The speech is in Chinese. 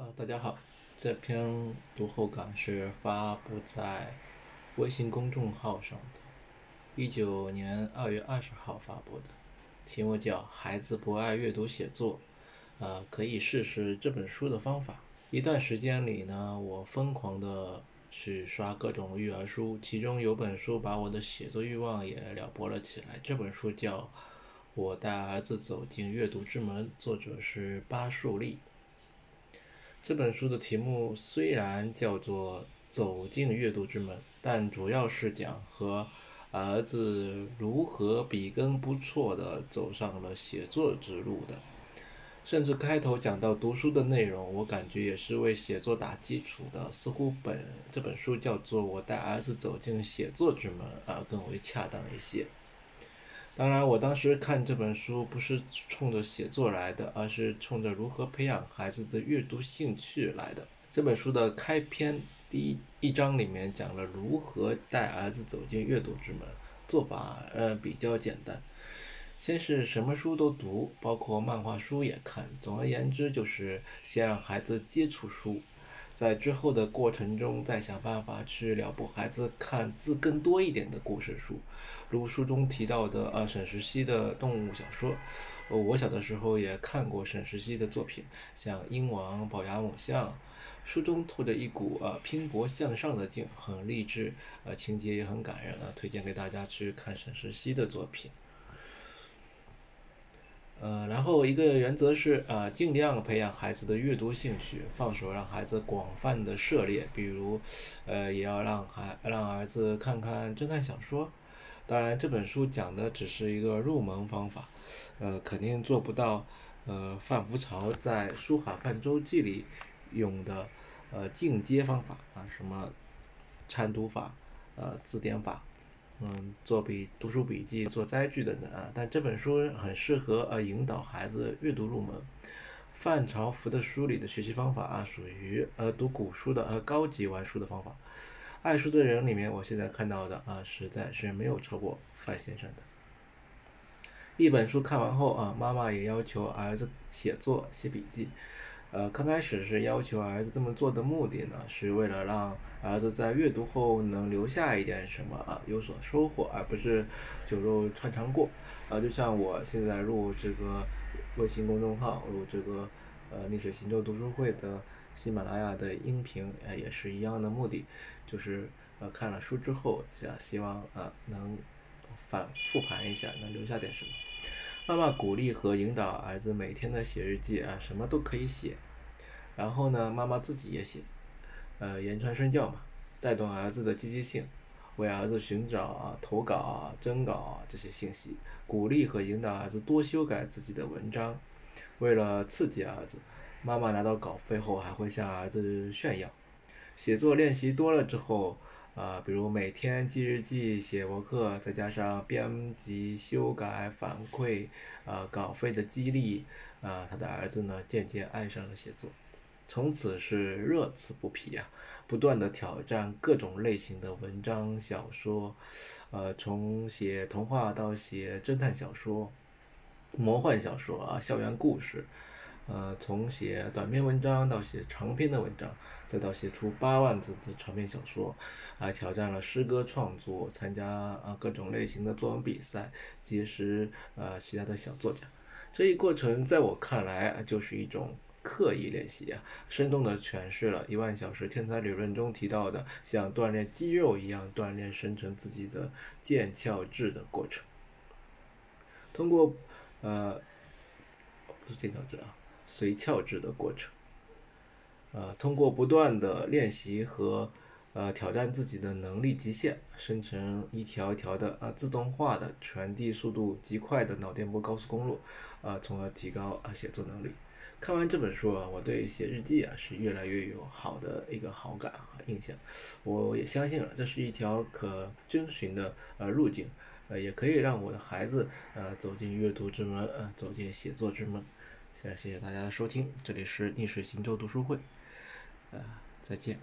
啊，大家好，这篇读后感是发布在微信公众号上的，一九年二月二十号发布的，题目叫《孩子不爱阅读写作》，呃，可以试试这本书的方法。一段时间里呢，我疯狂的去刷各种育儿书，其中有本书把我的写作欲望也撩拨了起来。这本书叫《我带儿子走进阅读之门》，作者是巴树立。这本书的题目虽然叫做“走进阅读之门”，但主要是讲和儿子如何笔耕不辍地走上了写作之路的。甚至开头讲到读书的内容，我感觉也是为写作打基础的。似乎本这本书叫做“我带儿子走进写作之门”啊，更为恰当一些。当然，我当时看这本书不是冲着写作来的，而是冲着如何培养孩子的阅读兴趣来的。这本书的开篇第一一章里面讲了如何带儿子走进阅读之门，做法呃比较简单，先是什么书都读，包括漫画书也看。总而言之，就是先让孩子接触书。在之后的过程中，再想办法去撩拨孩子看字更多一点的故事书，如书中提到的呃沈石溪的动物小说。我小的时候也看过沈石溪的作品，像《鹰王》《宝牙母象》，书中透着一股呃拼搏向上的劲，很励志，呃情节也很感人啊，推荐给大家去看沈石溪的作品。呃，然后一个原则是，呃，尽量培养孩子的阅读兴趣，放手让孩子广泛的涉猎，比如，呃，也要让孩让儿子看看侦探小说。当然，这本书讲的只是一个入门方法，呃，肯定做不到，呃，范福潮在《书海泛舟记》里用的，呃，进阶方法啊，什么参读法，呃，字典法。嗯，做笔读书笔记、做摘句等等啊，但这本书很适合呃引导孩子阅读入门。范朝福的书里的学习方法啊，属于呃读古书的呃高级玩书的方法。爱书的人里面，我现在看到的啊，实在是没有超过范先生的。一本书看完后啊，妈妈也要求儿子写作、写笔记。呃，刚开始是要求儿子这么做的目的呢，是为了让儿子在阅读后能留下一点什么啊，有所收获，而不是酒肉穿肠过。啊，就像我现在录这个微信公众号，录这个呃逆水行舟读书会的喜马拉雅的音频，呃，也是一样的目的，就是呃看了书之后，想希望啊能反复盘一下，能留下点什么。妈妈鼓励和引导儿子每天的写日记啊，什么都可以写。然后呢，妈妈自己也写，呃，言传身教嘛，带动儿子的积极性，为儿子寻找啊投稿啊、征稿啊这些信息，鼓励和引导儿子多修改自己的文章。为了刺激儿子，妈妈拿到稿费后还会向儿子炫耀。写作练习多了之后。啊，比如每天记日记、写博客，再加上编辑、修改、反馈，啊，稿费的激励，啊，他的儿子呢渐渐爱上了写作，从此是乐此不疲啊，不断的挑战各种类型的文章小说，呃，从写童话到写侦探小说、魔幻小说啊，校园故事。呃，从写短篇文章到写长篇的文章，再到写出八万字的长篇小说，还挑战了诗歌创作，参加啊各种类型的作文比赛，结识呃其他的小作家。这一过程在我看来就是一种刻意练习啊，生动地诠释了一万小时天才理论中提到的像锻炼肌肉一样锻炼生成自己的腱鞘质的过程。通过呃，不是腱鞘质啊。随窍制的过程，呃，通过不断的练习和呃挑战自己的能力极限，生成一条一条的啊自动化的传递速度极快的脑电波高速公路，啊，从而提高啊写作能力。看完这本书啊，我对写日记啊是越来越有好的一个好感和印象。我也相信了，这是一条可遵循的呃路径，呃，也可以让我的孩子呃走进阅读之门，呃，走进写作之门。谢谢大家的收听，这里是逆水行舟读书会，呃，再见。